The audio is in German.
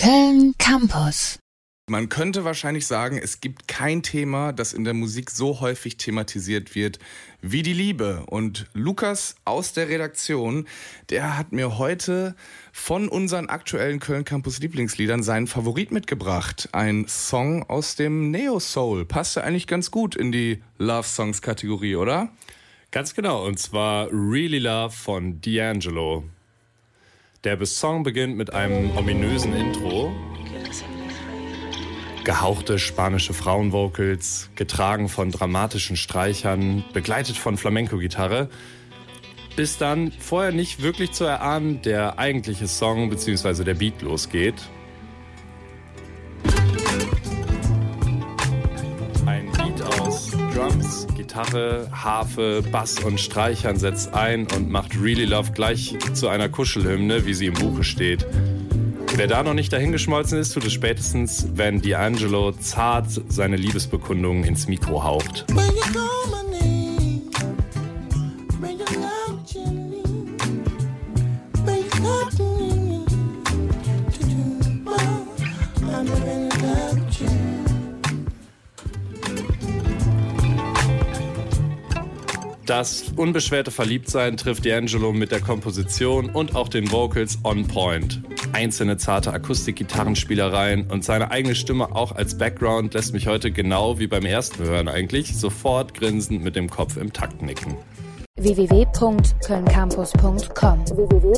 Köln Campus. Man könnte wahrscheinlich sagen, es gibt kein Thema, das in der Musik so häufig thematisiert wird wie die Liebe. Und Lukas aus der Redaktion, der hat mir heute von unseren aktuellen Köln Campus Lieblingsliedern seinen Favorit mitgebracht. Ein Song aus dem Neo Soul. Passt ja eigentlich ganz gut in die Love Songs Kategorie, oder? Ganz genau, und zwar Really Love von D'Angelo. Der Song beginnt mit einem ominösen Intro. Gehauchte spanische Frauenvocals, getragen von dramatischen Streichern, begleitet von Flamenco-Gitarre. Bis dann vorher nicht wirklich zu erahnen der eigentliche Song bzw. der Beat losgeht. Drums, Gitarre, Harfe, Bass und Streichern setzt ein und macht Really Love gleich zu einer Kuschelhymne, wie sie im Buche steht. Wer da noch nicht dahingeschmolzen ist, tut es spätestens, wenn D'Angelo zart seine Liebesbekundungen ins Mikro haucht. Das unbeschwerte Verliebtsein trifft D'Angelo mit der Komposition und auch den Vocals on point. Einzelne zarte Akustikgitarrenspielereien und seine eigene Stimme auch als Background lässt mich heute genau wie beim ersten Hören eigentlich sofort grinsend mit dem Kopf im Takt nicken. www.kölncampus.com www